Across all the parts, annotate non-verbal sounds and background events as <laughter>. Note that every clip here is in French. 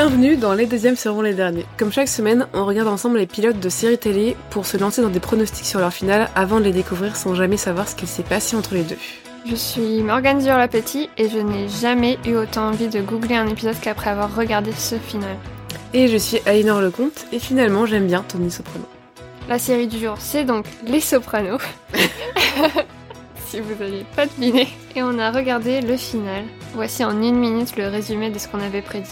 Bienvenue dans Les deuxièmes seront les derniers. Comme chaque semaine, on regarde ensemble les pilotes de séries télé pour se lancer dans des pronostics sur leur finale avant de les découvrir sans jamais savoir ce qu'il s'est passé entre les deux. Je suis Morgane Dior-Lapetit et je n'ai jamais eu autant envie de googler un épisode qu'après avoir regardé ce final. Et je suis Alinor Lecomte et finalement j'aime bien Tony Soprano. La série du jour, c'est donc Les Sopranos. <laughs> si vous n'avez pas deviné. Et on a regardé le final. Voici en une minute le résumé de ce qu'on avait prédit.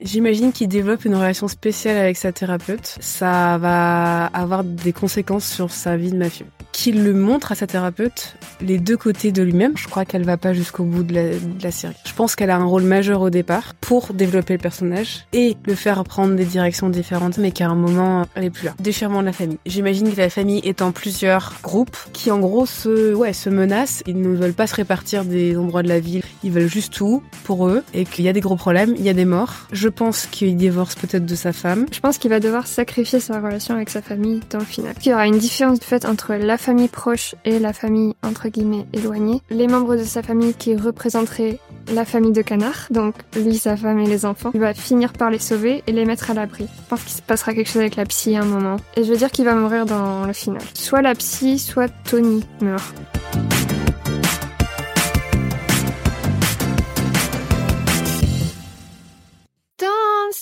J'imagine qu'il développe une relation spéciale avec sa thérapeute. Ça va avoir des conséquences sur sa vie de mafieux. Qu'il le montre à sa thérapeute les deux côtés de lui-même. Je crois qu'elle va pas jusqu'au bout de la, série. Je pense qu'elle a un rôle majeur au départ pour développer le personnage et le faire prendre des directions différentes, mais qu'à un moment, elle est plus là. Déchirement de la famille. J'imagine que la famille est en plusieurs groupes qui, en gros, se, ouais, se menacent. Ils ne veulent pas se répartir des endroits de la ville. Ils veulent juste tout pour eux et qu'il y a des gros problèmes, il y a des morts. Pense qu'il divorce peut-être de sa femme. Je pense qu'il va devoir sacrifier sa relation avec sa famille dans le final. Il y aura une différence de fait entre la famille proche et la famille entre guillemets éloignée. Les membres de sa famille qui représenteraient la famille de Canard, donc lui, sa femme et les enfants, il va finir par les sauver et les mettre à l'abri. Je pense qu'il se passera quelque chose avec la psy à un moment. Et je veux dire qu'il va mourir dans le final. Soit la psy, soit Tony meurt.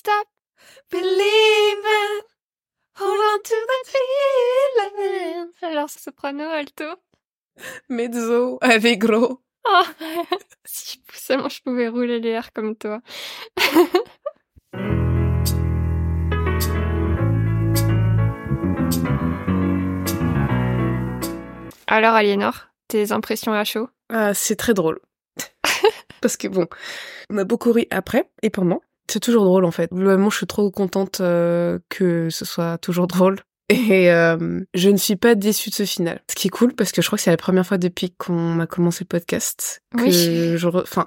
Stop believing. Hold on to that feeling. Alors, soprano, alto. Mezzo avec gros. Oh, <laughs> si seulement je pouvais rouler les airs comme toi. <laughs> Alors, Aliénor, tes impressions à chaud? Ah, C'est très drôle. <laughs> Parce que bon, on a beaucoup ri après et pendant. C'est toujours drôle en fait. Globalement, je suis trop contente euh, que ce soit toujours drôle. <laughs> Et euh, je ne suis pas déçue de ce final. Ce qui est cool parce que je crois que c'est la première fois depuis qu'on a commencé le podcast que Oui. je re- enfin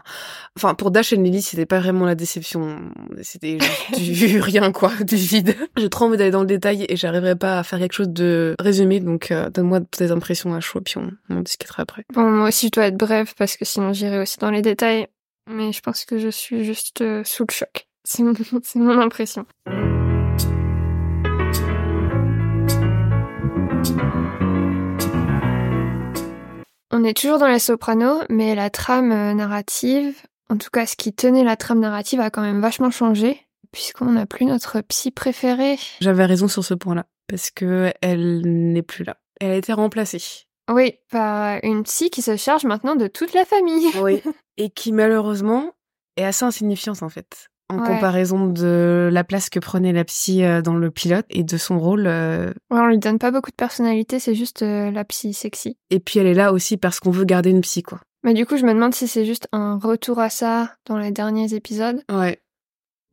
enfin pour Dash et Lily, c'était pas vraiment la déception, c'était <laughs> du <laughs> rien quoi, du vide. J'ai trop envie d'aller dans le détail et j'arriverai pas à faire quelque chose de résumé donc euh, donne-moi tes impressions à chaud puis on, on en discutera après. Bon, moi aussi, je dois être bref parce que sinon j'irai aussi dans les détails. Mais je pense que je suis juste sous le choc. <laughs> C'est mon, impression. On est toujours dans les sopranos, mais la trame euh, narrative, en tout cas ce qui tenait la trame narrative, a quand même vachement changé, puisqu'on n'a plus notre psy préféré. J'avais raison sur ce point-là parce que elle n'est plus là. Elle a été remplacée. Oui, par une psy qui se charge maintenant de toute la famille. Oui. <laughs> Et qui malheureusement est assez insignifiante en fait. En Ouais. comparaison de la place que prenait la psy euh, dans le pilote et de son rôle. euh, Ouais, on lui donne pas beaucoup de personnalité, c'est juste euh, la psy sexy. Et puis elle est là aussi parce qu'on veut garder une psy quoi. Mais du coup, je me demande si c'est juste un retour à ça dans les derniers épisodes. Ouais.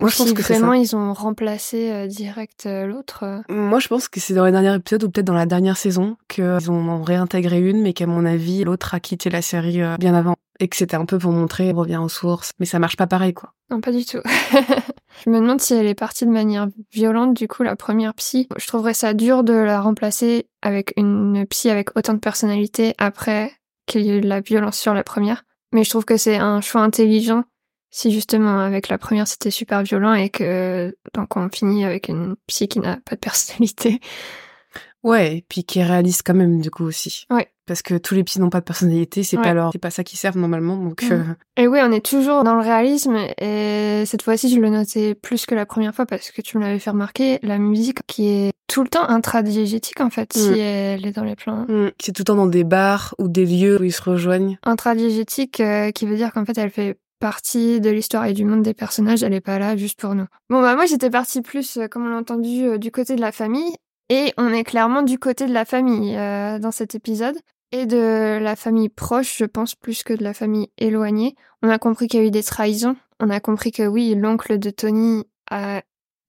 Moi je si pense que c'est vraiment ça. ils ont remplacé euh, direct l'autre. Moi je pense que c'est dans les derniers épisodes ou peut-être dans la dernière saison qu'ils en ont réintégré une mais qu'à mon avis l'autre a quitté la série bien avant. Et que c'était un peu pour montrer on revient aux sources. Mais ça marche pas pareil quoi. Non, pas du tout. <laughs> je me demande si elle est partie de manière violente, du coup, la première psy. Je trouverais ça dur de la remplacer avec une psy avec autant de personnalité après qu'il y ait eu de la violence sur la première. Mais je trouve que c'est un choix intelligent si justement avec la première c'était super violent et que donc on finit avec une psy qui n'a pas de personnalité. Ouais, et puis qui est réaliste quand même du coup aussi. Ouais. Parce que tous les petits n'ont pas de personnalité, c'est Ouais. pas leur, c'est pas ça qui servent normalement. Donc Mm. euh, Et oui, on est toujours dans le réalisme et cette fois-ci, je le notais plus que la première fois parce que tu me l'avais fait remarquer, la musique qui est tout le temps intradiégétique en fait, Mm. si elle est dans les plans. mm, c'est tout le temps dans des bars ou des lieux où ils se rejoignent. Intradiégétique euh, qui veut dire qu'en fait, elle fait partie de l'histoire et du monde des personnages, elle est pas là juste pour nous. Bon bah moi j'étais partie plus, euh, comme on l'a entendu, euh, du côté de la famille et on est clairement du côté de la famille euh, dans cet épisode. Et de la famille proche, je pense, plus que de la famille éloignée. On a compris qu'il y a eu des trahisons. On a compris que oui, l'oncle de Tony a,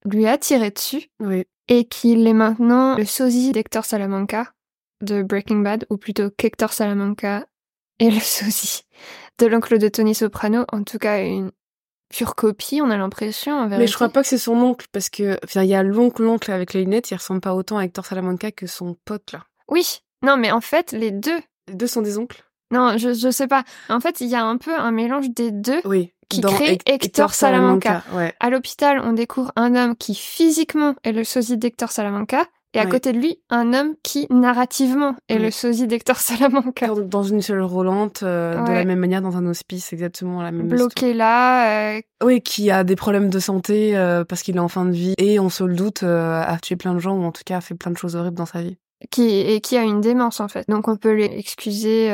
lui a tiré dessus. Oui. Et qu'il est maintenant le sosie d'Hector Salamanca de Breaking Bad, ou plutôt qu'Hector Salamanca est le <laughs> sosie de l'oncle de Tony Soprano. En tout cas, une pure copie, on a l'impression. Mais je crois pas que c'est son oncle parce que il y a l'oncle l'oncle avec les lunettes, il ressemble pas autant à Hector Salamanca que son pote là. Oui, non, mais en fait, les deux. Les deux sont des oncles. Non, je, je sais pas. En fait, il y a un peu un mélange des deux. Oui, qui crée Hec- Hector Salamanca. Ouais. À l'hôpital, on découvre un homme qui physiquement est le sosie d'Hector Salamanca, et à Ouais. côté de lui, un homme qui narrativement est Ouais. le sosie d'Hector Salamanca. Dans- une seule roulante, euh, de la même manière dans un hospice, exactement la même Bloqué là, euh. Oui, qui a des problèmes de santé euh, parce qu'il est en fin de vie et on se le doute a tué plein de gens ou en tout cas a fait plein de choses horribles dans sa vie. qui et qui a une démence en fait. Donc on peut lui excuser,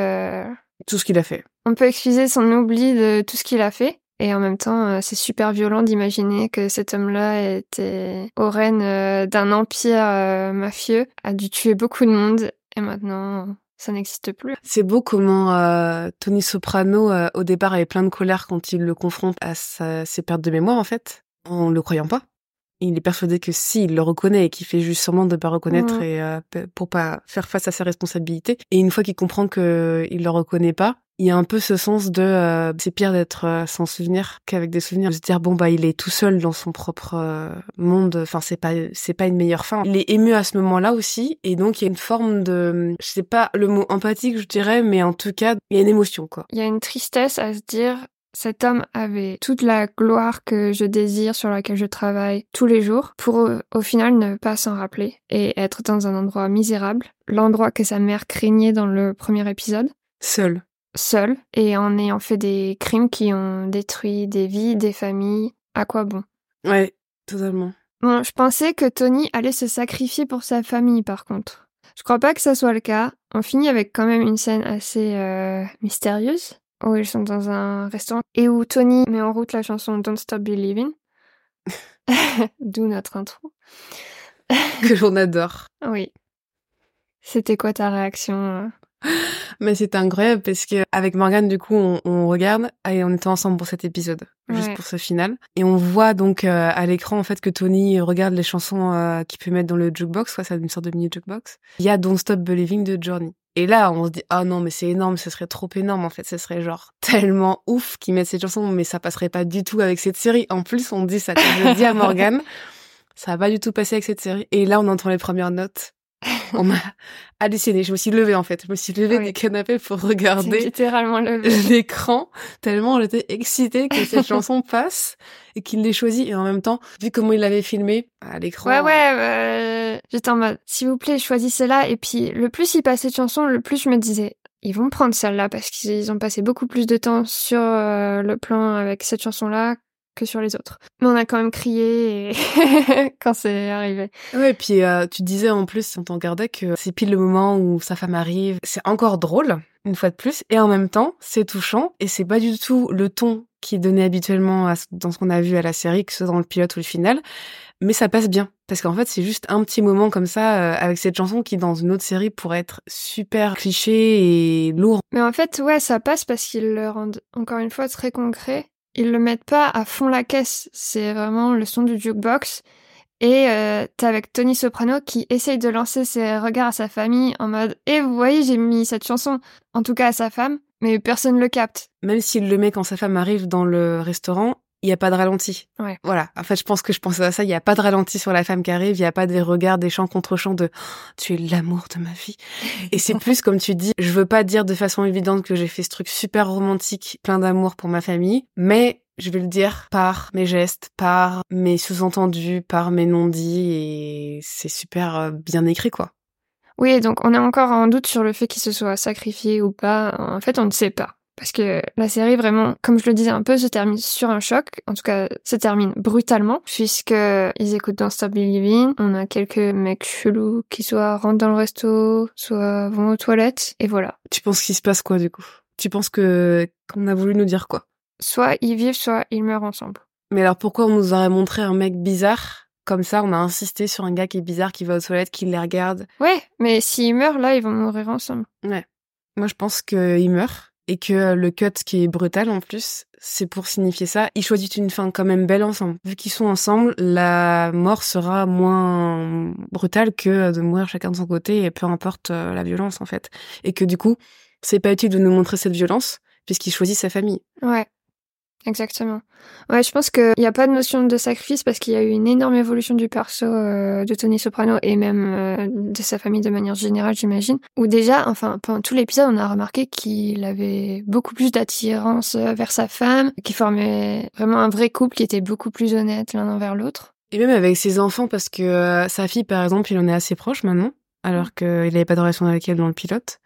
Tout ce qu'il a fait. on peut excuser son oubli de tout ce qu'il a fait. Et en même temps, euh, c'est super violent d'imaginer que cet homme-là était au règne euh, d'un empire euh, mafieux, a dû tuer beaucoup de monde, et maintenant, ça n'existe plus. C'est beau comment euh, Tony Soprano, euh, au départ, avait plein de colère quand il le confronte à sa- ses pertes de mémoire, en fait, en le croyant pas. Il est persuadé que si, il le reconnaît et qu'il fait juste semblant de pas reconnaître et euh, pour pas faire face à ses responsabilités. Et une fois qu'il comprend que il le reconnaît pas, il y a un peu ce sens de euh, c'est pire d'être euh, sans souvenir qu'avec des souvenirs. De se dire bon bah il est tout seul dans son propre euh, monde. Enfin c'est pas c'est pas une meilleure fin. Il est ému à ce moment-là aussi et donc il y a une forme de je sais pas le mot empathique je dirais mais en tout cas il y a une émotion quoi. Il y a une tristesse à se dire, cet homme avait toute la gloire que je désire, sur laquelle je travaille tous les jours, pour au final ne pas s'en rappeler et être dans un endroit misérable, l'endroit que sa mère craignait dans le premier épisode. Seul. Seul et en ayant fait des crimes qui ont détruit des vies, des familles. À quoi bon? Ouais totalement. Bon, je pensais que Tony allait se sacrifier pour sa famille, par contre. Je crois pas que ça soit le cas. On finit avec quand même une scène assez euh, mystérieuse où ils sont dans un restaurant et où Tony met en route la chanson Don't Stop Believing. <laughs> D'où notre intro. que l'on adore. Oui. C'était quoi ta réaction euh? <gasps> Mais c'est incroyable parce que avec Morgane, du coup, on, on regarde et on était ensemble pour cet épisode, juste pour ce final. Et on voit donc euh, à l'écran en fait que Tony regarde les chansons euh, qu'il peut mettre dans le jukebox, quoi, c'est une sorte de mini jukebox. Il y a Don't Stop Believing de Journey. Et là, on se dit ah non mais c'est énorme, ce serait trop énorme en fait, ce serait genre <laughs> tellement ouf qu'ils mettent cette chanson, mais ça passerait pas du tout avec cette série. En plus, on dit ça, je dis à <laughs> Morgane, ça va pas du tout passer avec cette série. Et là, on entend les premières notes. <laughs> On m'a halluciné. Je me suis levée en fait. Je me suis levée Oui. du canapé pour regarder <laughs> littéralement le <laughs> l'écran tellement j'étais excitée que cette chanson passe et qu'il l'ait choisie et en même temps vu comment il l'avait filmé à l'écran Ouais, ouais, euh, j'étais en mode, s'il vous plaît, choisissez-la. Et puis, le plus il passait de chansons, le plus je me disais, ils vont prendre celle-là parce qu'ils ont passé beaucoup plus de temps sur euh, le plan avec cette chanson-là que sur les autres. Mais on a quand même crié et... <laughs> quand c'est arrivé. ouais et puis euh, tu disais en plus on t'en regardait que c'est pile le moment où sa femme arrive c'est encore drôle une fois de plus et en même temps c'est touchant et c'est pas du tout le ton qui est donné habituellement à dans ce qu'on a vu à la série que ce soit dans le pilote ou le final mais ça passe bien parce qu'en fait c'est juste un petit moment comme ça euh, avec cette chanson qui dans une autre série pourrait être super cliché et lourd Mais en fait, ouais, ça passe parce qu'ils le rendent, encore une fois, très concret. Ils le mettent pas à fond la caisse. C'est vraiment le son du jukebox. Et euh, t'es avec Tony Soprano qui essaye de lancer ses regards à sa famille en mode « Et vous voyez, j'ai mis cette chanson, en tout cas à sa femme, mais personne le capte. même s'il le met quand sa femme arrive dans le restaurant, il n'y a pas de ralenti. Ouais. Voilà. En fait, je pense que je pensais à ça. Il n'y a pas de ralenti sur la femme qui arrive. Il n'y a pas des regards, des chants contre chants de Oh, tu es l'amour de ma vie. Et c'est <laughs> plus comme tu dis. Je veux pas dire de façon évidente que j'ai fait ce truc super romantique, plein d'amour pour ma famille, mais je vais le dire par mes gestes, par mes sous-entendus, par mes non-dits, et c'est super euh, bien écrit, quoi. Oui, donc on est encore en doute sur le fait qu'il se soit sacrifié ou pas. En fait, on ne sait pas. Parce que la série, vraiment, comme je le disais un peu, se termine sur un choc. En tout cas, se termine brutalement, puisque ils écoutent dans Stop Believing. On a quelques mecs chelous qui soit rentrent dans le resto, soit vont aux toilettes, et voilà. Tu penses qu'il se passe quoi, du coup? Tu penses que qu'on a voulu nous dire quoi? Soit ils vivent, soit ils meurent ensemble. Mais alors pourquoi on nous aurait montré un mec bizarre? Comme ça On a insisté sur un gars qui est bizarre, qui va aux toilettes, qui les regarde. Ouais, mais s'ils meurent, là, ils vont mourir ensemble. Moi, je pense qu'il meurt et que le cut qui est brutal en plus, c'est pour signifier ça. Ils choisissent une fin quand même belle ensemble. Vu qu'ils sont ensemble, la mort sera moins brutale que de mourir chacun de son côté et peu importe euh, la violence en fait. Et que du coup, c'est pas utile de nous montrer cette violence puisqu'il choisit sa famille. Ouais. Exactement. Ouais, je pense qu'il n'y a pas de notion de sacrifice parce qu'il y a eu une énorme évolution du perso euh, de Tony Soprano et même euh, de sa famille de manière générale, j'imagine. Où déjà, enfin, pendant tout l'épisode, on a remarqué qu'il avait beaucoup plus d'attirance euh, vers sa femme, qu'il formait vraiment un vrai couple qui était beaucoup plus honnête l'un envers l'autre. Et même avec ses enfants, parce que sa fille, par exemple, il en est assez proche maintenant, alors mm. qu'il n'avait pas de relation avec elle dans le pilote.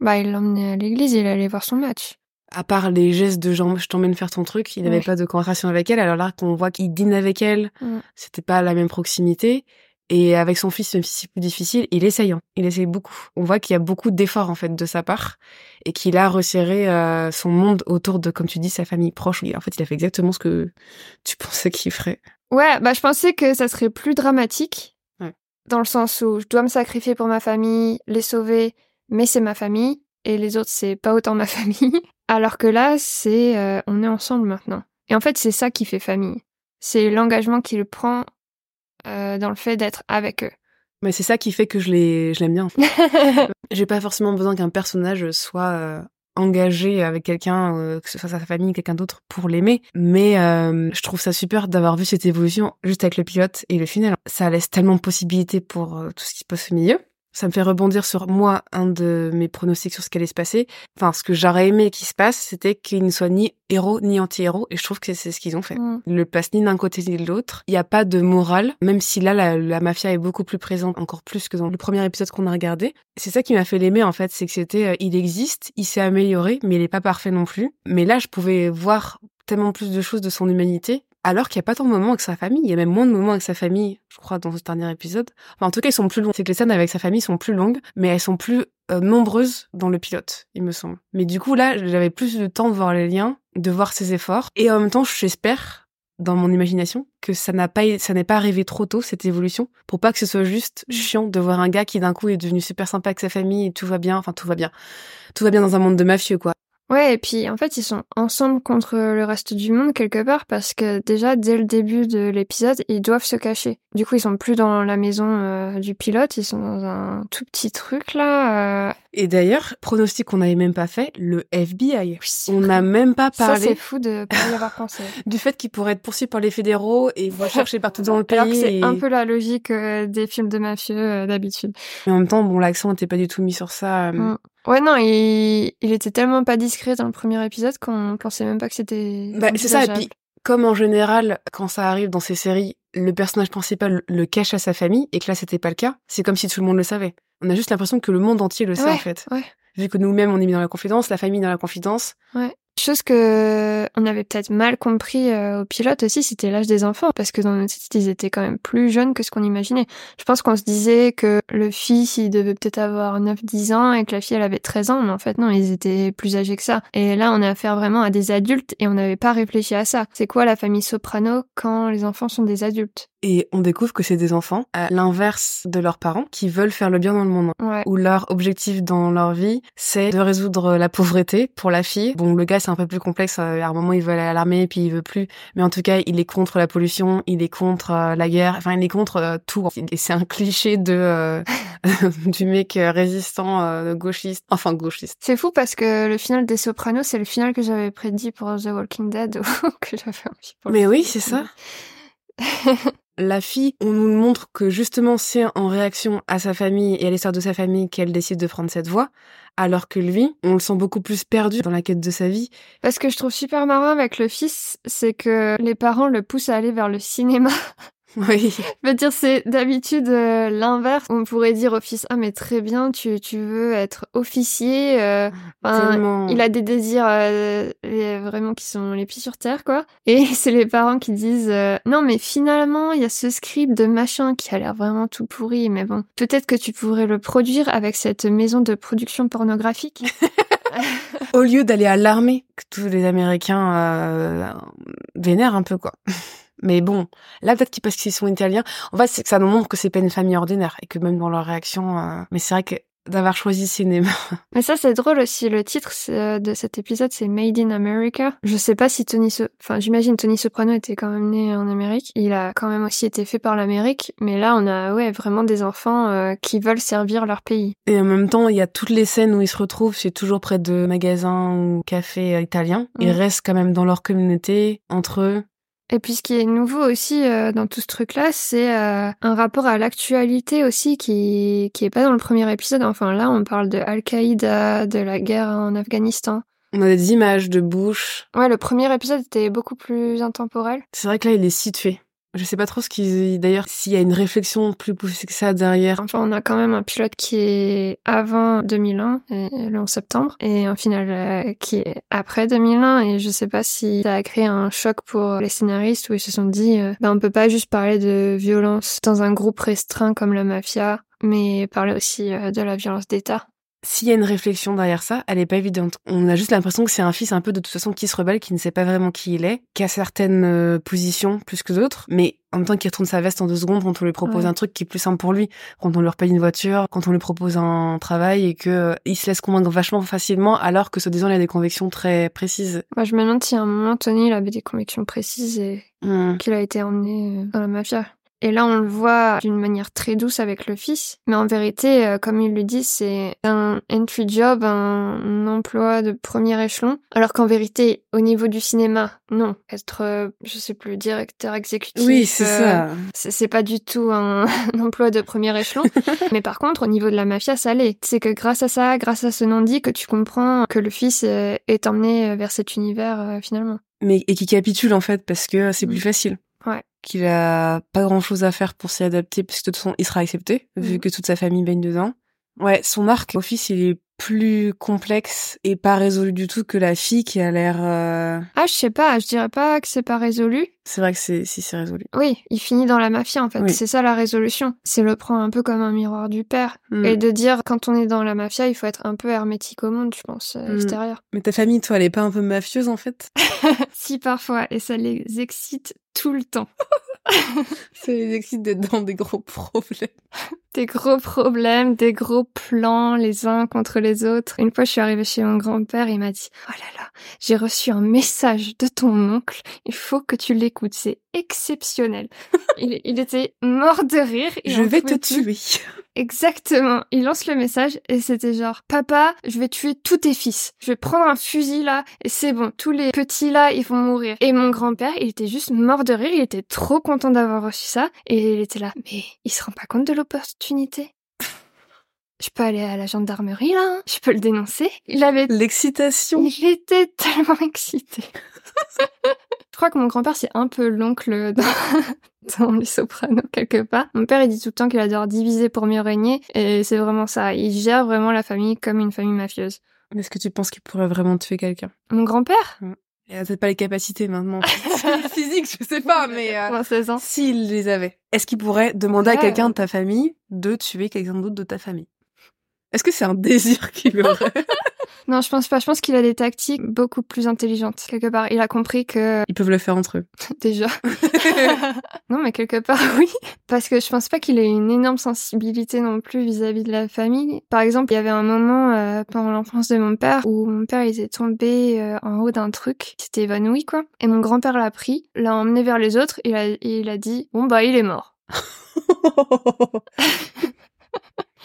Bah, il l'emmenait à l'église, il allait voir son match à part les gestes de genre je t'emmène faire ton truc, il n'avait pas de conversation avec elle. Alors là, qu'on voit qu'il dîne avec elle, c'était pas la même proximité. Et avec son fils, même si c'est plus difficile, il essaye. Hein. Il essaye beaucoup. On voit qu'il y a beaucoup d'efforts en fait de sa part et qu'il a resserré euh, son monde autour de, comme tu dis, sa famille proche. En fait, il a fait exactement ce que tu <laughs> pensais qu'il ferait. Ouais, bah je pensais que ça serait plus dramatique, dans le sens où je dois me sacrifier pour ma famille, les sauver, mais c'est ma famille et les autres c'est pas autant ma <laughs> famille. Alors que là, c'est euh, on est ensemble maintenant. Et en fait, c'est ça qui fait famille. C'est l'engagement qu'il prend euh, dans le fait d'être avec eux. Mais c'est ça qui fait que je l'aime bien. <laughs> J'ai pas forcément besoin qu'un personnage soit euh, engagé avec quelqu'un, que ce soit sa famille, quelqu'un d'autre, pour l'aimer. Mais je trouve ça super d'avoir vu cette évolution juste avec le pilote et le final. Ça laisse tellement de possibilités pour tout ce qui se passe au milieu. Ça me fait rebondir sur moi, un de mes pronostics sur ce qui allait se passer. Enfin, ce que j'aurais aimé qu'il se passe, c'était qu'il ne soit ni héros ni anti-héros. Et je trouve que c'est ce qu'ils ont fait. Mm. Ils le passent ni d'un côté ni de l'autre. Il n'y a pas de morale, même si là, la, mafia est beaucoup plus présente, encore plus que dans le premier épisode qu'on a regardé. C'est ça qui m'a fait l'aimer, en fait. C'est que c'était, euh, il existe, il s'est amélioré, mais il n'est pas parfait non plus. Mais là, je pouvais voir tellement plus de choses de son humanité alors qu'il n'y a pas tant de moments avec sa famille. Il y a même moins de moments avec sa famille, je crois, dans ce dernier épisode. en tout cas, ils sont plus longs. C'est que les scènes avec sa famille sont plus longues, mais elles sont plus euh, nombreuses dans le pilote, il me semble. Mais du coup, là, j'avais plus de temps de voir les liens, de voir ses efforts. Et en même temps, j'espère, dans mon imagination, que ça n'a pas, ça n'est pas arrivé trop tôt, cette évolution, pour pas que ce soit juste chiant de voir un gars qui d'un coup est devenu super sympa avec sa famille et tout va bien, enfin tout va bien. Tout va bien dans un monde de mafieux, quoi. Ouais, et puis en fait, ils sont ensemble contre le reste du monde quelque part parce que déjà dès le début de l'épisode, ils doivent se cacher. Du coup, ils sont plus dans la maison euh, du pilote, ils sont dans un tout petit truc là. Euh. Et d'ailleurs, pronostic qu'on n'avait même pas fait, le FBI. on n'a même pas parlé. Ça c'est fou de pas y avoir pensé. <laughs> du fait qu'il pourrait être poursuivi par les fédéraux et recherché partout dans le pays. c'est un peu la logique euh, des films de mafieux d'habitude. Mais en même temps, bon, l'accent n'était pas du tout mis sur ça. Mm. Ouais, non, il, il était tellement pas discret dans le premier épisode qu'on pensait même pas que c'était. Bah, c'est ça, et puis, comme en général, quand ça arrive dans ces séries, le personnage principal le cache à sa famille, et que là, c'était pas le cas, c'est comme si tout le monde le savait. On a juste l'impression que le monde entier le sait, en fait. Ouais. Vu que nous-mêmes, on est mis dans la confidence, la famille dans la confidence. Ouais. Chose que on avait peut-être mal compris euh, au pilote aussi, c'était l'âge des enfants, parce que dans notre site, ils étaient quand même plus jeunes que ce qu'on imaginait. Je pense qu'on se disait que le fils, il devait peut-être avoir 9-10 ans et que la fille, elle avait 13 ans, mais en fait non, ils étaient plus âgés que ça. Et là, on a affaire vraiment à des adultes et on n'avait pas réfléchi à ça. C'est quoi la famille soprano quand les enfants sont des adultes? Et on découvre que c'est des enfants, à l'inverse de leurs parents, qui veulent faire le bien dans le monde. Ouais. Où leur objectif dans leur vie, c'est de résoudre la pauvreté pour la fille. Bon, le gars, c'est un peu plus complexe. Euh, à un moment, il veut aller à l'armée, puis il veut plus. Mais en tout cas, il est contre la pollution, il est contre euh, la guerre. Enfin, il est contre euh, tout. Et c'est un cliché de <laughs> du mec résistant gauchiste. Enfin, gauchiste. C'est fou parce que le final des Sopranos, c'est le final que j'avais prédit pour The Walking Dead, <laughs> que j'avais envie pour Mais oui, c'est ça. <laughs> la fille, on nous montre que justement c'est en réaction à sa famille et à l'histoire de sa famille qu'elle décide de prendre cette voie, alors que lui, on le sent beaucoup plus perdu dans la quête de sa vie. Parce que je trouve super marrant avec le fils, c'est que les parents le poussent à aller vers le cinéma. Oui. Je veux dire, c'est d'habitude euh, l'inverse. On pourrait dire au fils, ah mais très bien, tu, tu veux être officier. Euh, il a des désirs euh, vraiment qui sont les pieds sur terre, quoi. Et <laughs> c'est les parents qui disent, non mais finalement, il y a ce script de machin qui a l'air vraiment tout pourri, mais bon, peut-être que tu pourrais le produire avec cette maison de production pornographique. <laughs> <laughs> Au lieu d'aller à l'armée, que tous les Américains vénèrent un peu, quoi. Mais bon, là peut-être parce qu'ils sont italiens, en fait c'est que ça nous montre que c'est pas une famille ordinaire et que même dans leur réaction, euh, mais c'est vrai que d'avoir choisi cinéma. <laughs> Mais ça, c'est drôle aussi. Le titre euh, de cet épisode, c'est Made in America. Je sais pas si Tony, so enfin, j'imagine Tony Soprano était quand même né en Amérique. Il a quand même aussi été fait par l'Amérique. Mais là, on a, ouais, vraiment des enfants euh, qui veulent servir leur pays. Et en même temps, il y a toutes les scènes où ils se retrouvent, c'est toujours près de magasins ou cafés italiens. Ils mm. restent quand même dans leur communauté, entre eux. Et puis ce qui est nouveau aussi euh, dans tout ce truc-là, c'est euh, un rapport à l'actualité aussi qui qui est pas dans le premier épisode. Enfin là, on parle de Al-Qaïda, de la guerre en Afghanistan. On a des images de Bush. Ouais, le premier épisode était beaucoup plus intemporel. C'est vrai que là, il est situé. Je sais pas trop ce qu'ils. D'ailleurs, s'il y a une réflexion plus poussée que ça derrière. Enfin, on a quand même un pilote qui est avant 2001, le 11 septembre, et un final euh, qui est après 2001. Et je sais pas si ça a créé un choc pour les scénaristes où ils se sont dit, euh, bah, on peut pas juste parler de violence dans un groupe restreint comme la mafia, mais parler aussi euh, de la violence d'État s'il y a une réflexion derrière ça, elle est pas évidente. On a juste l'impression que c'est un fils un peu de toute façon qui se rebelle, qui ne sait pas vraiment qui il est, qui a certaines euh, positions plus que d'autres, mais en même temps qui retourne sa veste en deux secondes quand on lui propose un truc qui est plus simple pour lui, quand on lui repaye une voiture, quand on lui propose un travail et que euh, il se laisse convaincre vachement facilement alors que ce disant il a des convictions très précises. Moi, je me demande si à un moment Tony il avait des convictions précises et mmh. qu'il a été emmené euh, dans la mafia. Et là, on le voit d'une manière très douce avec le fils. Mais en vérité, euh, comme il le dit, c'est un entry job, un emploi de premier échelon. Alors qu'en vérité, au niveau du cinéma, non. Être, euh, je sais plus, directeur exécutif. Oui, c'est euh, ça. C'est pas du tout <laughs> un, emploi de premier échelon. <laughs> Mais par contre, au niveau de la mafia, ça l'est. C'est que grâce à ça, grâce à ce non-dit, que tu comprends que le fils est emmené vers cet univers finalement. Mais, et qui capitule en fait, parce que c'est plus mm. facile. Qu'il a pas grand chose à faire pour s'y adapter puisque de toute façon il sera accepté vu mhm. que toute sa famille baigne dedans. Ouais, son arc au fils il est plus complexe et pas résolu du tout que la fille qui a l'air. Euh, ah, je sais pas, je dirais pas que c'est pas résolu. C'est vrai que c'est si c'est résolu. Oui, il finit dans la mafia en fait. C'est ça la résolution. C'est le prendre un peu comme un miroir du père mm. et de dire quand on est dans la mafia, il faut être un peu hermétique au monde, je pense, euh, mm. extérieur. Mais ta famille, toi, elle est pas un peu mafieuse en fait? <laughs> Si parfois, et ça les excite tout le temps. <laughs> ça les excite d'être dans des gros problèmes. Des gros problèmes, des gros plans les uns contre les autres. Une fois, je suis arrivée chez mon grand-père, il m'a dit "Oh là là, j'ai reçu un message de ton oncle. Il faut que tu l'écoutes. C'est exceptionnel." il, était mort de rire. je vais te tuer. Exactement. Il lance le message et c'était genre "Papa, je vais tuer tous tes fils. Je vais prendre un fusil là et c'est bon. Tous les petits là, ils vont mourir." Et mon grand-père, il était juste mort de rire. Il était trop content d'avoir reçu ça et il était là "Mais il se rend pas compte de l'opportunité <laughs> je peux aller à la gendarmerie là, hein. je peux le dénoncer. Il avait l'excitation. Il était tellement <laughs> excité. Je crois que mon grand-père c'est un peu l'oncle <laughs> dans... dans les sopranos quelque part. Mon père il dit tout le temps qu'il adore diviser pour mieux régner et c'est vraiment ça. Il gère vraiment la famille comme une famille mafieuse. Est-ce que tu penses qu'il pourrait vraiment tuer quelqu'un? Mon grand-père? Il a peut-être pas les capacités maintenant. <laughs> <laughs> Physique, je sais pas, mais euh, s'il les avait, est-ce qu'il pourrait demander à quelqu'un de ta famille de tuer quelqu'un d'autre de ta famille? Est-ce que c'est un <laughs> désir qu'il aurait <laughs> Non, je pense pas. Je pense qu'il a des tactiques beaucoup plus intelligentes. Quelque part, il a compris que... Ils peuvent le faire entre eux. <laughs> Déjà. non, mais quelque part, oui. Parce que je pense pas qu'il ait une énorme sensibilité non plus vis-à-vis de la famille. Par exemple, il y avait un moment euh, pendant l'enfance de mon père où mon père il était tombé euh, en haut d'un truc, il s'était évanoui quoi. Et mon grand-père l'a pris, l'a emmené vers les autres et, et il a dit bon bah il est mort.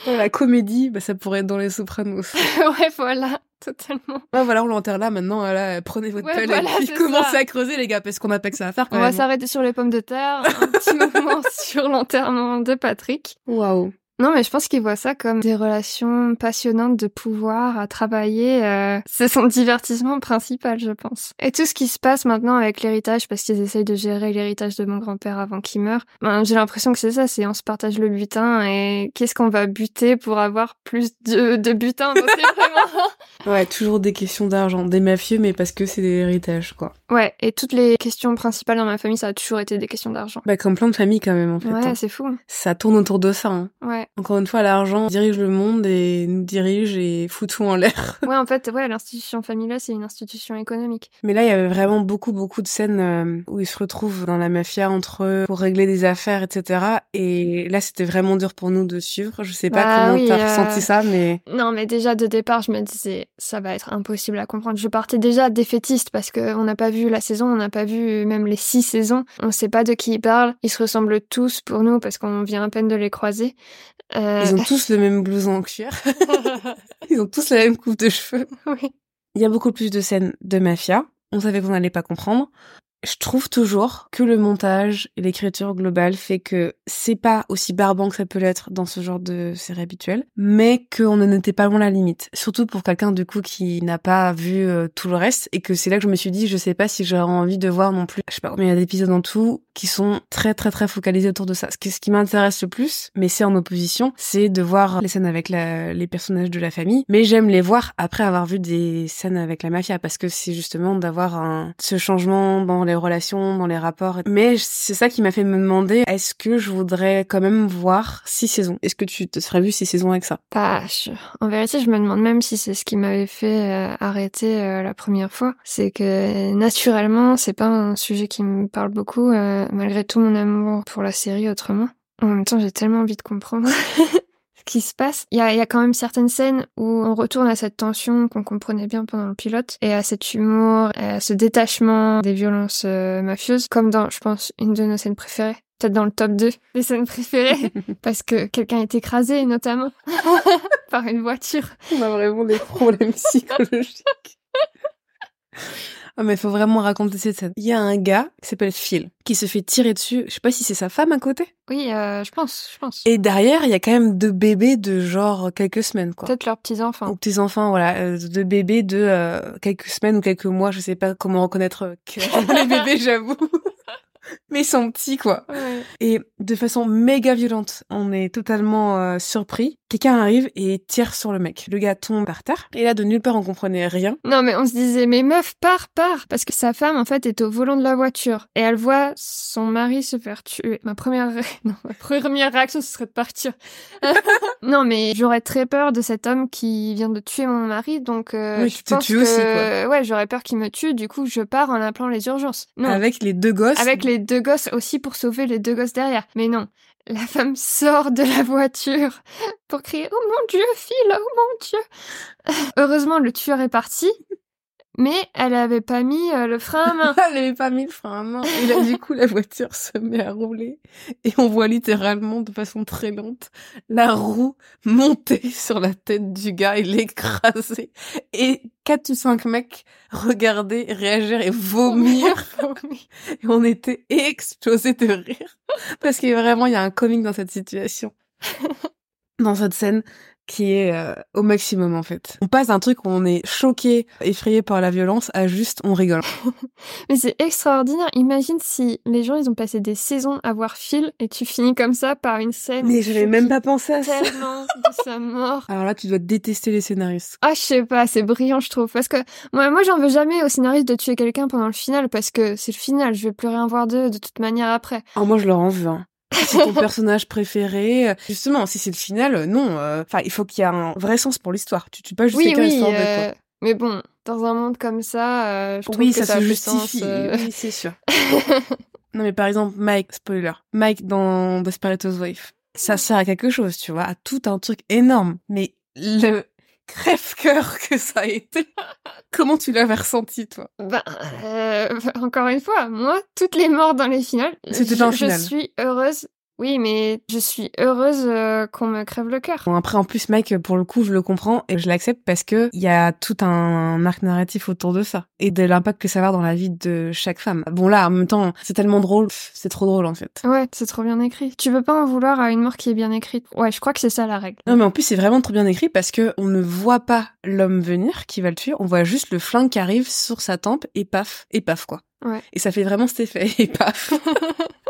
La comédie, bah, ça pourrait être dans les Sopranos. <laughs> ouais, voilà, totalement. Ouais, voilà, on l'enterre là maintenant. Voilà, prenez votre pelle et puis commencez à creuser, les gars, parce qu'on n'a pas que ça à faire. on va s'arrêter sur les pommes de terre, un petit <laughs> moment sur l'enterrement de Patrick. Waouh. Non, mais je pense qu'il voit ça comme des relations passionnantes de pouvoir à travailler. Euh, c'est son divertissement principal, je pense. Et tout ce qui se passe maintenant avec l'héritage, parce qu'ils essayent de gérer l'héritage de mon grand-père avant qu'il meure, ben, j'ai l'impression que c'est ça, c'est on se partage le butin et qu'est-ce qu'on va buter pour avoir plus de, de butin. vraiment <laughs> <laughs> Ouais, toujours des questions d'argent, des mafieux, mais parce que c'est des héritages, quoi. Ouais, et toutes les questions principales dans ma famille, ça a toujours été des questions d'argent. Bah, comme plein de familles, quand même, en fait. Ouais, hein. c'est fou. hein. Ça tourne autour de ça. hein. Ouais. Encore une fois, l'argent dirige le monde et nous dirige et fout tout en l'air. <laughs> Ouais, en fait, ouais, l'institution familiale, c'est une institution économique. Mais là, il y avait vraiment beaucoup, beaucoup de scènes euh, où ils se retrouvent dans la mafia entre eux pour régler des affaires, etc. Et là, c'était vraiment dur pour nous de suivre. Je sais pas Bah comment oui, t'as euh, ressenti ça, mais Non, mais déjà de départ, je me disais, ça va être impossible à comprendre. Je partais déjà défaitiste parce que on n'a pas vu la saison, on n'a pas vu même les six saisons. On sait pas de qui ils parlent. Ils se ressemblent tous pour nous parce qu'on vient à peine de les croiser. Euh, ils ont tous le même blouson en cuir. <laughs> ils ont tous la même coupe de cheveux. oui. Il y a beaucoup plus de scènes de mafia. On savait qu'on n'allait pas comprendre. Je trouve toujours que le montage et l'écriture globale fait que c'est pas aussi barbant que ça peut l'être dans ce genre de série habituelle, mais qu'on n'en était pas loin la limite. Surtout pour quelqu'un du coup qui n'a pas vu euh, tout le reste et que c'est là que je me suis dit, je sais pas si j'aurais envie de voir non plus, je sais pas combien il y a d'épisodes en tout qui sont très très très focalisés autour de ça. Ce qui, m'intéresse le plus, mais c'est en opposition, c'est de voir les scènes avec les personnages de la famille, mais j'aime les voir après avoir vu des scènes avec la mafia parce que c'est justement d'avoir un, ce changement dans les relations, dans les rapports. Mais c'est ça qui m'a fait me demander, est-ce que je voudrais quand même voir six saisons? Est-ce que tu te serais vu six saisons avec ça? Bah, je- en vérité, je me demande même si c'est ce qui m'avait fait euh, arrêter euh, la première fois. C'est que naturellement, c'est pas un sujet qui me parle beaucoup, euh, malgré tout mon amour pour la série autrement. En même temps, j'ai tellement envie de comprendre <laughs> qui se passe. Il y a, il y a quand même certaines scènes où on retourne à cette tension qu'on comprenait bien pendant le pilote et à cet humour, et à ce détachement des violences euh, mafieuses, comme dans, je pense, une de nos scènes préférées. Peut-être dans le top 2 <laughs> des scènes préférées, <laughs> parce que quelqu'un est écrasé, notamment, <laughs> par une voiture. On a vraiment des problèmes psychologiques. Ah mais faut vraiment raconter cette scène. Il y a un gars qui s'appelle Phil qui se fait tirer dessus. Je sais pas si c'est sa femme à côté. Oui, euh, je pense, je pense. Et derrière, il y a quand même deux bébés de genre quelques semaines quoi. Peut-être leurs petits-enfants. Ou petits enfants, voilà, euh, deux bébés de euh, quelques semaines ou quelques mois. Je sais pas comment reconnaître que <laughs> les bébés, j'avoue. <laughs> Mais ils sont petits quoi. Ouais. Et de façon méga violente, on est totalement euh, surpris. Quelqu'un arrive et tire sur le mec. Le gars tombe par terre. Et là, de nulle part, on comprenait rien. Non, mais on se disait, mais meuf, pars, pars Parce que sa femme, en fait, est au volant de la voiture. Et elle voit son mari se faire tuer. Ma première, <laughs> non, ma première réaction, ce serait de partir. <laughs> non, mais j'aurais très peur de cet homme qui vient de tuer mon mari, donc euh, Oui, je pense tue que... aussi, quoi. Ouais, j'aurais peur qu'il me tue, du coup, je pars en appelant les urgences. Non, Avec les deux gosses. avec les deux gosses aussi pour sauver les deux gosses derrière. Mais non, la femme sort de la voiture pour crier Oh mon Dieu, Phil, oh mon Dieu Heureusement, le tueur est parti, mais elle avait pas mis euh, le frein à main. <laughs> Elle avait pas mis le frein à main. Et là, du coup, la voiture se met à rouler. Et on voit littéralement, de façon très lente, la roue monter sur la tête du gars et l'écraser. Et quatre ou cinq mecs regarder, réagir et vomir. <laughs> Et on était explosés de rire. Parce que vraiment, il y a un comique dans cette situation. <laughs> Dans cette scène qui est euh, au maximum en fait. On passe d'un truc où on est choqué, effrayé par la violence à juste on rigole. <laughs> Mais c'est extraordinaire. Imagine si les gens, ils ont passé des saisons à voir Phil et tu finis comme ça par une scène. Mais j'avais même pas pensé à ça. tellement de sa mort. <laughs> Alors là, tu dois détester les scénaristes. Ah, je sais pas, c'est brillant, je trouve. Parce que moi, moi j'en veux jamais au scénariste de tuer quelqu'un pendant le final, parce que c'est le final, je vais plus rien voir d'eux de toute manière après. Alors moi, je leur en veux. Hein. C'est ton personnage préféré. Justement, si c'est le final, non. euh, Enfin, il faut qu'il y ait un vrai sens pour l'histoire. Tu tues pas juste oui, oui, euh, quoi. mais bon, dans un monde comme ça, euh, je trouve Oui, que ça, ça, se justifie. sens, euh. Oui, c'est sûr. <laughs> non, mais par exemple, Mike, spoiler. Mike dans Desperate Housewives. Ça sert à quelque chose, tu vois, à tout un truc énorme. Mais le crève-cœur que ça a été. Comment tu l'avais ressenti, toi? Ben, euh, encore une fois, moi, toutes les morts dans les finales, C'était je, suis heureuse. Oui, mais je suis heureuse euh, qu'on me crève le cœur. Bon, après, en plus, Mike, pour le coup, je le comprends et je l'accepte parce que il y a tout un arc narratif autour de ça et de l'impact que ça va avoir dans la vie de chaque femme. Bon, là, en même temps, c'est tellement drôle, c'est trop drôle, en fait. Ouais, c'est trop bien écrit. Tu peux pas en vouloir à une mort qui est bien écrite? Ouais, je crois que c'est ça la règle. Non, mais en plus, c'est vraiment trop bien écrit parce que on ne voit pas l'homme venir qui va le tuer, on voit juste le flingue qui arrive sur sa tempe et paf, et paf, quoi. Ouais. Et ça fait vraiment cet effet, et paf. <laughs>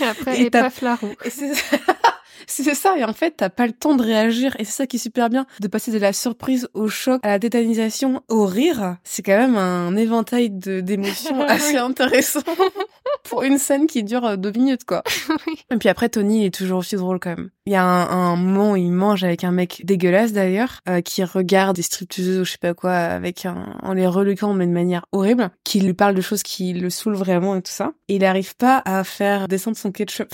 Et après, Et paf la roue. Et c'est <laughs> C'est ça, et en fait, t'as pas le temps de réagir, et c'est ça qui est super bien, de passer de la surprise au choc, à la tétanisation, au rire. C'est quand même un éventail d'émotions <laughs> assez intéressant <laughs> pour une scène qui dure euh, deux minutes, quoi. Et puis après, Tony est toujours aussi drôle quand même. Il y a un, un moment où il mange avec un mec dégueulasse d'ailleurs, euh, qui regarde des stripteaseuses ou je sais pas quoi, avec un, en les reluquant mais de manière horrible, qui lui parle de choses qui le saoulent vraiment et tout ça. Et il arrive pas à faire descendre son ketchup.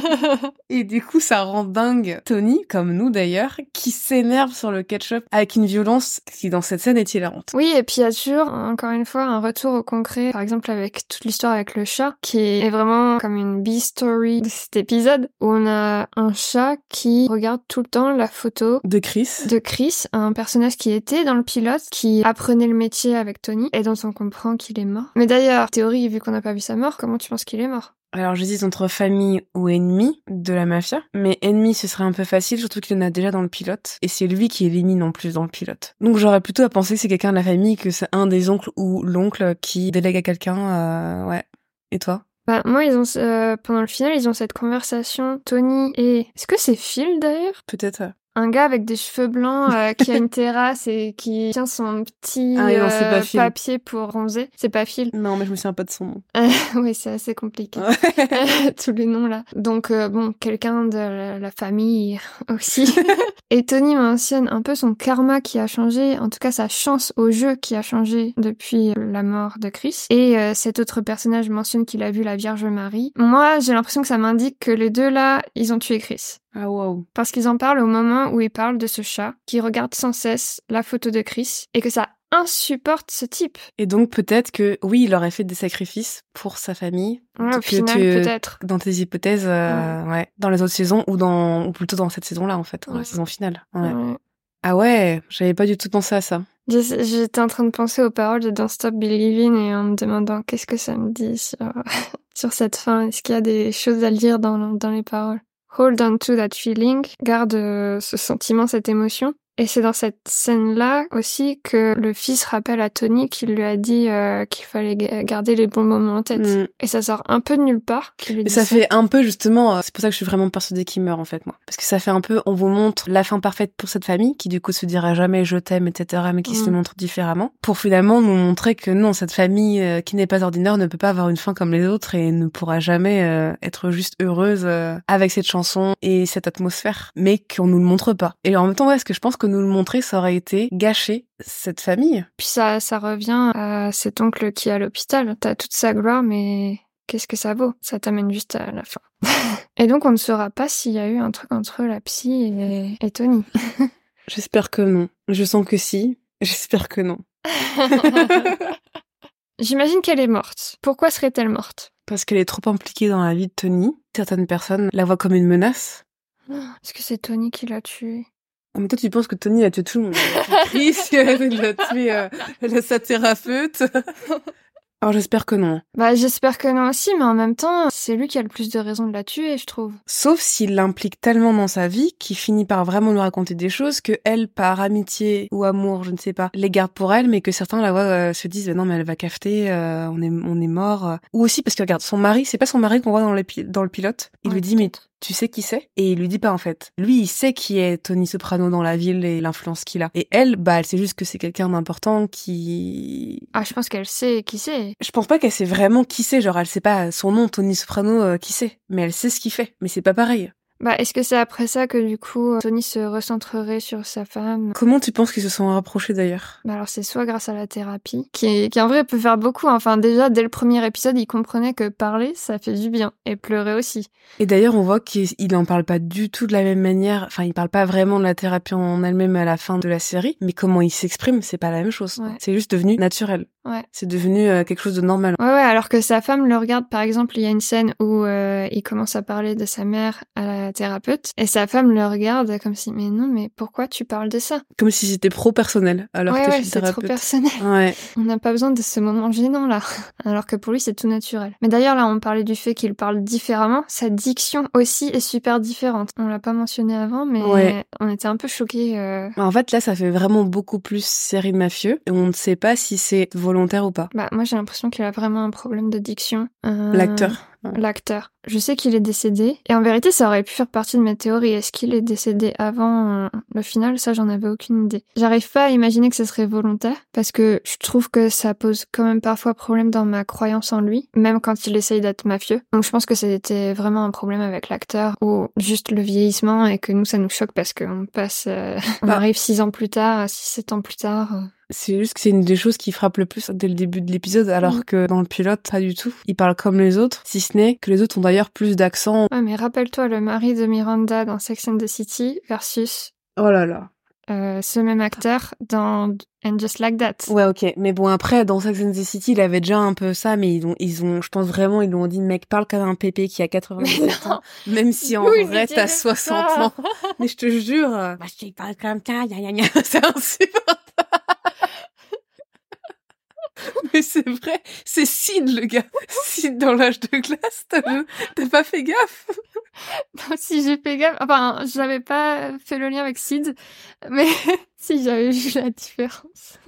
<laughs> et du coup, ça rend dingue Tony, comme nous d'ailleurs, qui s'énerve sur le ketchup avec une violence qui dans cette scène est hilarante. Oui, et puis il y a toujours, encore une fois, un retour au concret, par exemple avec toute l'histoire avec le chat, qui est vraiment comme une B-story de cet épisode, où on a un chat qui regarde tout le temps la photo De Chris. de Chris, un personnage qui était dans le pilote, qui apprenait le métier avec Tony, et dont on comprend qu'il est mort. Mais d'ailleurs, théorie, vu qu'on n'a pas vu sa mort, comment tu penses qu'il est mort? Alors j'hésite entre famille ou ennemi de la mafia, mais ennemi ce serait un peu facile, surtout qu'il y en a déjà dans le pilote, et c'est lui qui élimine en plus dans le pilote. Donc j'aurais plutôt à penser que c'est quelqu'un de la famille, que c'est un des oncles ou l'oncle qui délègue à quelqu'un, euh, ouais. Et toi? Bah, moi, ils ont, euh, pendant le final, ils ont cette conversation, Tony et... Est-ce que c'est Phil, d'ailleurs? Peut-être. Euh, Un gars avec des cheveux blancs euh, qui a une <laughs> terrasse et qui tient son petit Ah non, euh, papier pour bronzer. C'est pas Phil. Non, mais je me souviens pas de son nom. <laughs> oui, c'est assez compliqué. <laughs> Tous les noms là. Donc euh, bon, quelqu'un de la, la famille aussi. Et Tony mentionne un peu son karma qui a changé, en tout cas sa chance au jeu qui a changé depuis la mort de Chris. Et euh, cet autre personnage mentionne qu'il a vu la Vierge Marie. Moi, j'ai l'impression que ça m'indique que les deux là, ils ont tué Chris. Ah wow. Parce qu'ils en parlent au moment où ils parlent de ce chat qui regarde sans cesse la photo de Chris et que ça insupporte ce type. Et donc peut-être que oui, il aurait fait des sacrifices pour sa famille. Ouais, au final, peut-être. Dans tes hypothèses, euh, ouais. Dans les autres saisons ou dans ou plutôt dans cette saison-là en fait, dans la saison finale. Ah ouais, j'avais pas du tout pensé à ça. J'étais en train de penser aux paroles de Don't Stop Believing et en me demandant qu'est-ce que ça me dit sur, <laughs> sur cette fin. Est-ce qu'il y a des choses à lire dans, dans les paroles? Hold on to that feeling. Garde euh, ce sentiment, cette émotion. Et c'est dans cette scène-là aussi que le fils rappelle à Tony qu'il lui a dit euh, qu'il fallait ga- garder les bons moments en tête. Mm. Et ça sort un peu de nulle part. Mais ça fait un peu justement, euh, c'est pour ça que je suis vraiment persuadée qu'il meurt en fait moi. Parce que ça fait un peu, on vous montre la fin parfaite pour cette famille qui du coup se dira jamais je t'aime etc. mais qui se Mm. montre différemment. Pour finalement nous montrer que non, cette famille euh, qui n'est pas ordinaire ne peut pas avoir une fin comme les autres et ne pourra jamais être juste heureuse avec cette chanson et cette atmosphère. Mais qu'on nous le montre pas. Et en même temps, ouais, ce que je pense que nous le montrer, ça aurait été gâcher cette famille. Puis ça, ça revient à cet oncle qui est à l'hôpital. T'as toute sa gloire, mais qu'est-ce que ça vaut? Ça t'amène juste à la fin. <laughs> et donc on ne saura pas s'il y a eu un truc entre la psy et, et Tony. <laughs> J'espère que non. Je sens que si. J'espère que non. <laughs> J'imagine qu'elle est morte. Pourquoi serait-elle morte? Parce qu'elle est trop impliquée dans la vie de Tony. Certaines personnes la voient comme une menace. <gasps> Est-ce que c'est Tony qui l'a tué En même temps, tu penses que Tony a tué tout le monde. <laughs> Chris, il a tué euh, la- sa thérapeute. <laughs> Alors j'espère que non. Bah j'espère que non aussi, mais en même temps, c'est lui qui a le plus de raisons de la tuer, je trouve. Sauf s'il l'implique tellement dans sa vie qu'il finit par vraiment lui raconter des choses que elle, par amitié ou amour, je ne sais pas, les garde pour elle, mais que certains la voient euh, se disent bah non mais elle va cafeter, euh, on est on est mort. euh. Ou aussi parce que regarde son mari, c'est pas son mari qu'on voit dans le dans le pilote. Il Ouais, lui dit mais. Tu sais qui c'est? Et il lui dit pas en fait. Lui, il sait qui est Tony Soprano dans la ville et l'influence qu'il a. Et elle, bah, elle sait juste que c'est quelqu'un d'important qui. Ah, je pense qu'elle sait qui c'est. Je pense pas qu'elle sait vraiment qui c'est. Genre, elle sait pas son nom, Tony Soprano, euh, qui c'est. Mais elle sait ce qu'il fait. Mais c'est pas pareil. Bah, est-ce que c'est après ça que du coup Tony se recentrerait sur sa femme? Comment tu penses qu'ils se sont rapprochés d'ailleurs? Bah alors c'est soit grâce à la thérapie, qui, qui en vrai peut faire beaucoup. Enfin déjà dès le premier épisode, il comprenait que parler ça fait du bien et pleurer aussi. Et d'ailleurs, on voit qu'il il en parle pas du tout de la même manière. Enfin, il parle pas vraiment de la thérapie en elle-même à la fin de la série. Mais comment il s'exprime, c'est pas la même chose. Ouais. C'est juste devenu naturel. Ouais. C'est devenu euh, quelque chose de normal. Ouais ouais. Alors que sa femme le regarde par exemple, il y a une scène où euh, il commence à parler de sa mère à la thérapeute et sa femme le regarde comme si mais non mais pourquoi tu parles de ça? Comme si c'était pro personnel. Alors Ouais que ouais c'est trop personnel. Ouais. <laughs> On n'a pas besoin de ce moment gênant là. <laughs> Alors que pour lui c'est tout naturel. Mais d'ailleurs là on parlait du fait qu'il parle différemment. Sa diction aussi est super différente. On l'a pas mentionné avant mais Ouais. on était un peu choqués. euh, En fait, là, ça fait vraiment beaucoup plus série de mafieux. Et on ne sait pas si c'est volontaire ou pas. Bah, moi, j'ai l'impression qu'il a vraiment un problème de diction. Euh, L'acteur. l'acteur. Je sais qu'il est décédé. Et en vérité, ça aurait pu faire partie de mes théories. Est-ce qu'il est décédé avant euh, le final? Ça, j'en avais aucune idée. J'arrive pas à imaginer que ce serait volontaire parce que je trouve que ça pose quand même parfois problème dans ma croyance en lui, même quand il essaye d'être mafieux. Donc je pense que c'était vraiment un problème avec l'acteur ou juste le vieillissement et que nous, ça nous choque parce qu'on passe, euh, on Bah. arrive six ans plus tard, six, sept ans plus tard. C'est juste que c'est une des choses qui frappe le plus dès le début de l'épisode, alors Mhm. que dans le pilote, pas du tout. Il parle comme les autres, si ce n'est que les autres ont d'ailleurs plus d'accent. Ouais, mais rappelle-toi le mari de Miranda dans Sex and the City versus Oh là là. euh, ce même acteur dans And Just Like That. Ouais, ok. Mais bon, après, dans Sex and the City, il avait déjà un peu ça, mais ils ont, ils ont, je pense vraiment, ils lui ont dit, mec, parle comme un pépé qui a 97 ans, <laughs> <laughs> même si en Oui, vrai, t'as dirais 60 ça. ans. <laughs> Mais je te jure, euh, bah, je parle comme ça, gna gna gna, c'est insupportable. <laughs> Mais c'est vrai, c'est Sid, le gars. Sid dans l'âge de glace, t'as pas fait gaffe? <laughs> si j'ai fait gaffe, enfin, j'avais pas fait le lien avec Sid, mais <laughs> si j'avais vu la différence.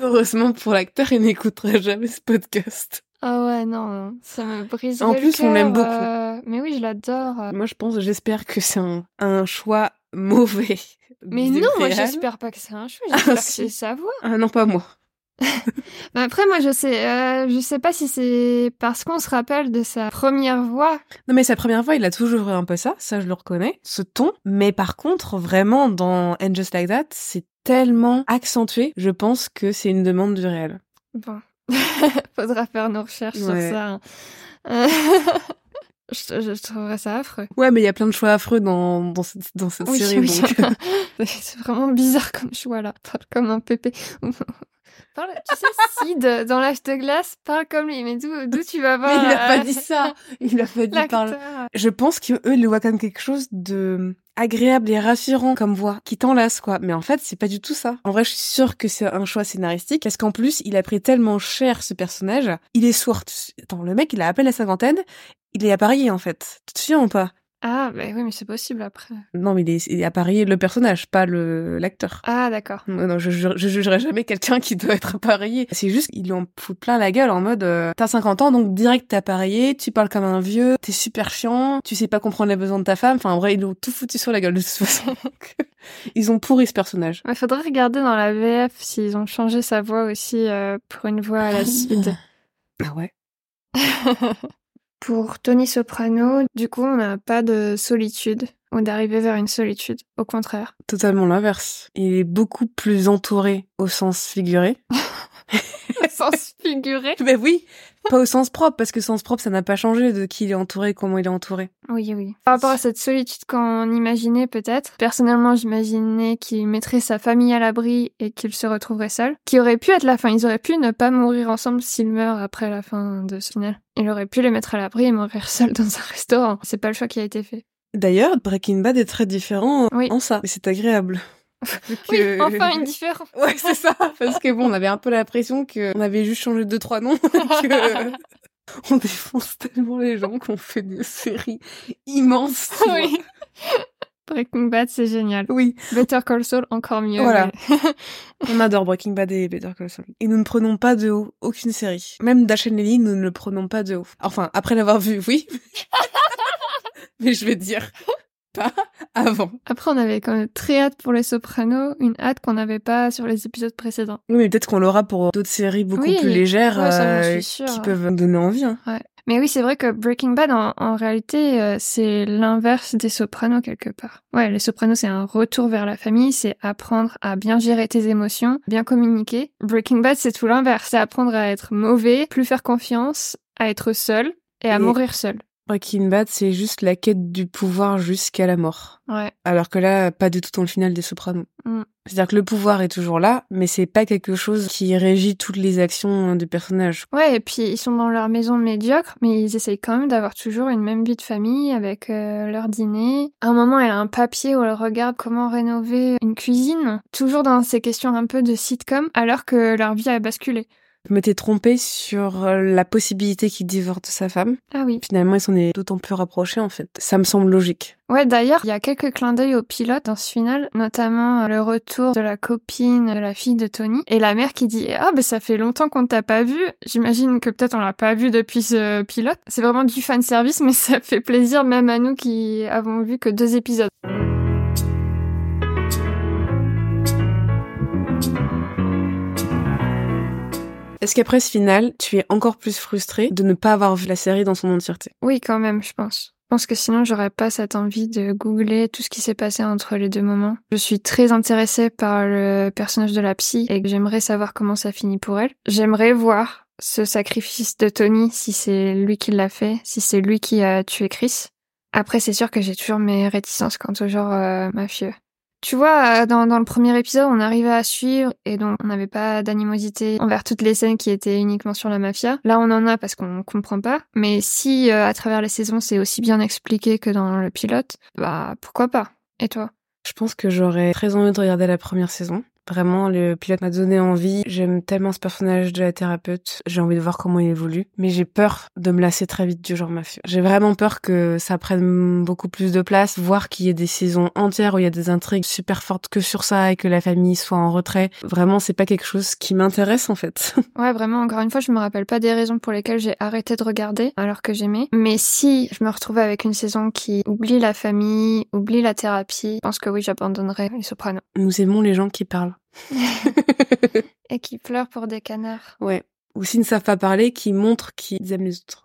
Heureusement pour l'acteur, il n'écouterait jamais ce podcast. Ah ouais, non, ça me brise. En plus, on l'aime beaucoup. mais oui, je l'adore. euh. Moi, je pense, j'espère que c'est un, un choix mauvais. Mais non, moi, j'espère pas que c'est un choix, Ah, j'espère que si. c'est sa voix. Ah non, pas moi. Mais après, moi, je sais, euh, je sais pas si c'est parce qu'on se rappelle de sa première voix. Non, mais sa première voix, il a toujours eu un peu ça, ça je le reconnais, ce ton. Mais par contre, vraiment, dans And Just Like That, c'est tellement accentué, je pense que c'est une demande du réel. Bon, <laughs> faudra faire nos recherches Ouais. sur ça. hein. Euh, <laughs> je, je trouverais ça affreux. Ouais, mais il y a plein de choix affreux dans, dans cette, dans cette Oui, série, oui. <laughs> c'est vraiment bizarre comme choix là. Comme un pépé. Parle, tu sais, Sid dans l'âge de glace parle comme lui. Mais d'où tu vas Mais voir il a pas euh, dit ça Il a pas dit par l'acteur Je pense qu'eux, ils le voient comme quelque chose de agréable et rassurant comme voix, qui t'enlace, quoi. Mais en fait, c'est pas du tout ça. En vrai, je suis sûre que c'est un choix scénaristique, parce qu'en plus, il a pris tellement cher, ce personnage. Il est sourd. Attends, le mec, il a à peine la cinquantaine, il est appareillé, en fait. Tu te souviens ou pas? Ah, bah oui, mais c'est possible après. Non, mais il est, il est appareillé le personnage, pas le l'acteur. Ah, d'accord. Non, non, je, je jugerai jamais quelqu'un qui doit être appareillé. C'est juste qu'ils lui en foutent plein la gueule en mode euh, t'as 50 ans donc direct t'es appareillé, tu parles comme un vieux, t'es super chiant, tu sais pas comprendre les besoins de ta femme. Enfin en vrai ils l'ont tout foutu sur la gueule de toute façon. <laughs> Ils ont pourri ce personnage. Il faudrait regarder dans la VF s'ils ont changé sa voix aussi euh, pour une voix à la <laughs> Sid. Ah ouais. <laughs> Pour Tony Soprano, du coup, on n'a pas de solitude ou d'arriver vers une solitude. Au contraire. Totalement l'inverse. Il est beaucoup plus entouré au sens figuré. <laughs> <laughs> Sens figuré. Mais oui, pas au sens propre parce que sens propre ça n'a pas changé de qui il est entouré, comment il est entouré. Oui, oui. Par rapport à cette solitude qu'on imaginait peut-être, personnellement, j'imaginais qu'il mettrait sa famille à l'abri et qu'il se retrouverait seul. Qui aurait pu être la fin. Ils auraient pu ne pas mourir ensemble s'ils meurent après la fin de ce final. Il aurait pu les mettre à l'abri et mourir seul dans un restaurant. C'est pas le choix qui a été fait. D'ailleurs, Breaking Bad est très différent Oui. en ça. Mais c'est agréable. Oui, que- enfin une différence. <laughs> Ouais, c'est ça. Parce que bon, on avait un peu l'impression qu'on avait juste changé deux, trois noms. <laughs> que <laughs> on défonce tellement les gens qu'on fait des séries immenses. oui. Breaking Bad, c'est génial. Oui. Better Call Saul, encore mieux. Voilà. mais- On adore Breaking Bad et Better Call Saul. Et nous ne prenons pas de haut aucune série. Même Dash and Lily, nous ne le prenons pas de haut. Enfin, après l'avoir vu, oui. Mais je vais dire, pas avant. Après, on avait quand même très hâte pour Les Sopranos, une hâte qu'on n'avait pas sur les épisodes précédents. Oui, mais peut-être qu'on l'aura pour d'autres séries beaucoup Oui. plus légères Ouais, ça, euh, qui peuvent donner envie. hein. Mais oui, c'est vrai que Breaking Bad, en, en réalité, euh, c'est l'inverse des Sopranos quelque part. Ouais, les Sopranos, c'est un retour vers la famille, c'est apprendre à bien gérer tes émotions, bien communiquer. Breaking Bad, c'est tout l'inverse, c'est apprendre à être mauvais, plus faire confiance, à être seul et à Et- mourir seul. Breaking Bad, c'est juste la quête du pouvoir jusqu'à la mort. Ouais. Alors que là, pas du tout dans le final des Sopranos. Mm. C'est-à-dire que le pouvoir est toujours là, mais c'est pas quelque chose qui régit toutes les actions du personnage. Ouais, et puis ils sont dans leur maison médiocre, mais ils essayent quand même d'avoir toujours une même vie de famille avec euh, leur dîner. À un moment, elle a un papier où elle regarde comment rénover une cuisine, toujours dans ces questions un peu de sitcom, alors que leur vie a basculé. M'étais trompée sur euh, la possibilité qu'il divorce de sa femme. Ah oui. Finalement, il s'en est d'autant plus rapproché, en fait. Ça me semble logique. Ouais, d'ailleurs, il y a quelques clins d'œil au pilote dans ce final, notamment euh, le retour de la copine de la fille de Tony et la mère qui dit "Ah, ben ça fait longtemps qu'on t'a pas vu." J'imagine que peut-être on l'a pas vu depuis ce pilote. C'est vraiment du fan service, <laughs> mais ça fait plaisir même à nous qui avons vu que deux épisodes. Est-ce qu'après ce final, tu es encore plus frustré de ne pas avoir vu la série dans son entièreté? Oui, quand même, je pense. Je pense que sinon, j'aurais pas cette envie de googler tout ce qui s'est passé entre les deux moments. Je suis très intéressée par le personnage de la psy et j'aimerais savoir comment ça finit pour elle. J'aimerais voir ce sacrifice de Tony, si c'est lui qui l'a fait, si c'est lui qui a tué Chris. Après, c'est sûr que j'ai toujours mes réticences quant au genre euh, mafieux. Tu vois, euh, dans, le premier épisode, on arrivait à suivre et donc on n'avait pas d'animosité envers toutes les scènes qui étaient uniquement sur la mafia. Là, on en a parce qu'on comprend pas. Mais si euh, à travers les saisons, c'est aussi bien expliqué que dans le pilote, bah pourquoi pas? Et toi? Je pense que j'aurais très envie de regarder la première saison. Vraiment, le pilote m'a donné envie. J'aime tellement ce personnage de la thérapeute. J'ai envie de voir comment il évolue. Mais j'ai peur de me lasser très vite du genre mafieux. J'ai vraiment peur que ça prenne beaucoup plus de place, voire qu'il y ait des saisons entières où il y a des intrigues super fortes que sur ça et que la famille soit en retrait. Vraiment, c'est pas quelque chose qui m'intéresse en fait. <laughs> Ouais, vraiment, encore une fois, je me rappelle pas des raisons pour lesquelles j'ai arrêté de regarder alors que j'aimais. Mais si je me retrouvais avec une saison qui oublie la famille, oublie la thérapie, je pense que oui, j'abandonnerais les sopranos. Nous aimons les gens qui parlent. <laughs> Et qui pleurent pour des canards. Ouais. Ou s'ils ne savent pas parler, qui montrent qu'ils aiment les autres.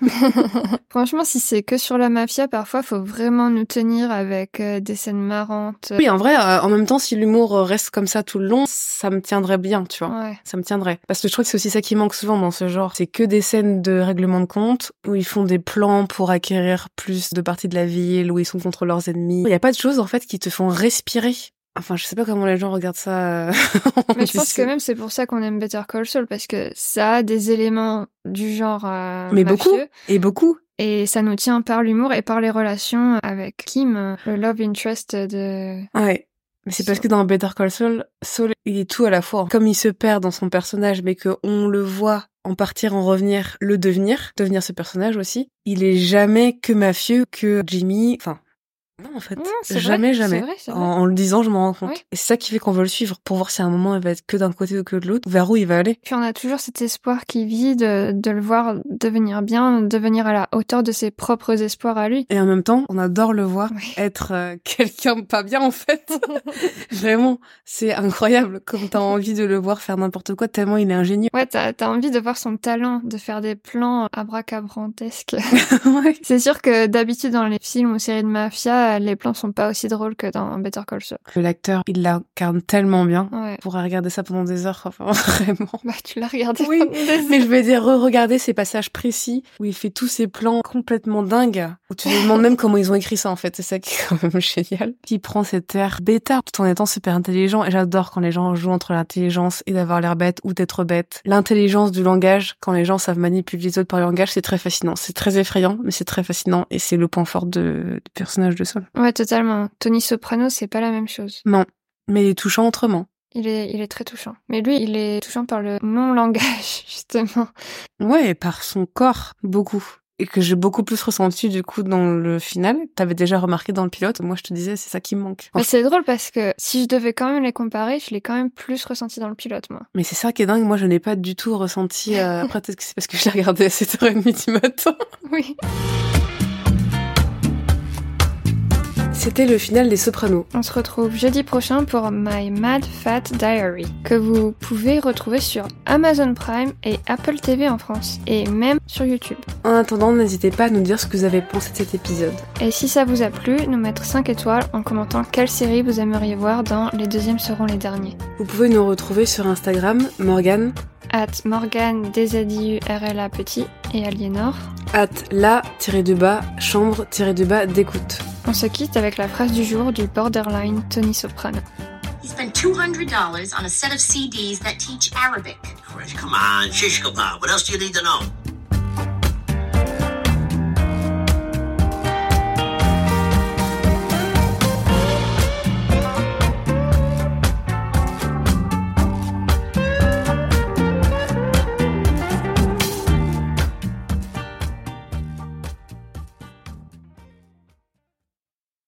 <laughs> Franchement, si c'est que sur la mafia, parfois, faut vraiment nous tenir avec euh, des scènes marrantes. Oui, en vrai, euh, en même temps, si l'humour reste comme ça tout le long, ça me tiendrait bien, tu vois. Ouais. Ça me tiendrait. Parce que je trouve que c'est aussi ça qui manque souvent dans ce genre. C'est que des scènes de règlement de compte où ils font des plans pour acquérir plus de parties de la ville, où ils sont contre leurs ennemis. Il n'y a pas de choses, en fait, qui te font respirer. Enfin, je sais pas comment les gens regardent ça. euh, <laughs> Mais je pense que même c'est pour ça qu'on aime Better Call Saul parce que ça a des éléments du genre euh, Mais mafieux, beaucoup. Et beaucoup. et ça nous tient par l'humour et par les relations avec Kim, euh, le love interest de. Ouais. Mais c'est parce que dans Better Call Saul, Saul, il est tout à la fois. Comme il se perd dans son personnage, mais que on le voit en partir, en revenir, le devenir, devenir ce personnage aussi, il est jamais que mafieux, que Jimmy. Enfin, non, en fait. Non, c'est vrai, jamais, jamais. vrai, En, le disant, je m'en rends compte. Oui. Et c'est ça qui fait qu'on veut le suivre, pour voir si à un moment il va être que d'un côté ou que de l'autre, vers où il va aller. Puis on a toujours cet espoir qui vit de, de le voir devenir bien, devenir à la hauteur de ses propres espoirs à lui. Et en même temps, on adore le voir Oui. <laughs> être euh, quelqu'un de pas bien, en fait. <laughs> Vraiment, c'est incroyable comme t'as envie de le voir faire n'importe quoi, tellement il est ingénieux. Ouais, t'as as envie de voir son talent, de faire des plans abracabrantesques. <laughs> ouais. C'est sûr que d'habitude dans les films ou séries de mafia, les plans sont pas aussi drôles que dans Better Call Saul. L'acteur, il l'incarne tellement bien. Ouais. On pourrait regarder ça pendant des heures, enfin, <laughs> vraiment. Bah tu l'as regardé. Oui, Mais je vais dire, re-regarder ces passages précis où il fait tous ces plans complètement dingues, où tu te demandes même comment ils ont écrit ça en fait, c'est ça qui est quand même <laughs> génial. Il prend cet air bêta tout en étant super intelligent et j'adore quand les gens jouent entre l'intelligence et d'avoir l'air bête ou d'être bête. L'intelligence du langage, quand les gens savent manipuler les autres par le langage, c'est très fascinant. C'est très effrayant, mais c'est très fascinant et c'est le point fort de, du personnage de Sol. Ouais, totalement. Tony Soprano, c'est pas la même chose. Non, mais il est touchant autrement. Il est, il est très touchant. Mais lui, il est touchant par le non-langage, <laughs> justement. Ouais, et par son corps, beaucoup. Et que j'ai beaucoup plus ressenti du coup dans le final. T'avais déjà remarqué dans le pilote. Moi, je te disais, c'est ça qui me manque. Mais c'est drôle parce que si je devais quand même les comparer, je l'ai quand même plus ressenti dans le pilote, moi. Mais c'est ça qui est dingue. Moi, je n'ai pas du tout ressenti. euh, <laughs> Après, peut-être que c'est parce que je l'ai regardé à 7h30 du matin. Oui. C'était le final des Sopranos. On se retrouve jeudi prochain pour My Mad Fat Diary, que vous pouvez retrouver sur Amazon Prime et Apple TV en France, et même sur YouTube. En attendant, n'hésitez pas à nous dire ce que vous avez pensé de cet épisode. Et si ça vous a plu, nous mettre 5 étoiles en commentant quelle série vous aimeriez voir dans Les deuxièmes seront les derniers. Vous pouvez nous retrouver sur Instagram, Morgan, At Morgan DZIURLA petit et Aliénor. at la-du-bas, chambre-du-bas d'écoute. On se quitte avec la phrase du jour du borderline Tony Soprano. He spent $200 on a set of CDs that teach Arabic. Come on, shish kebab. What else do you need to know?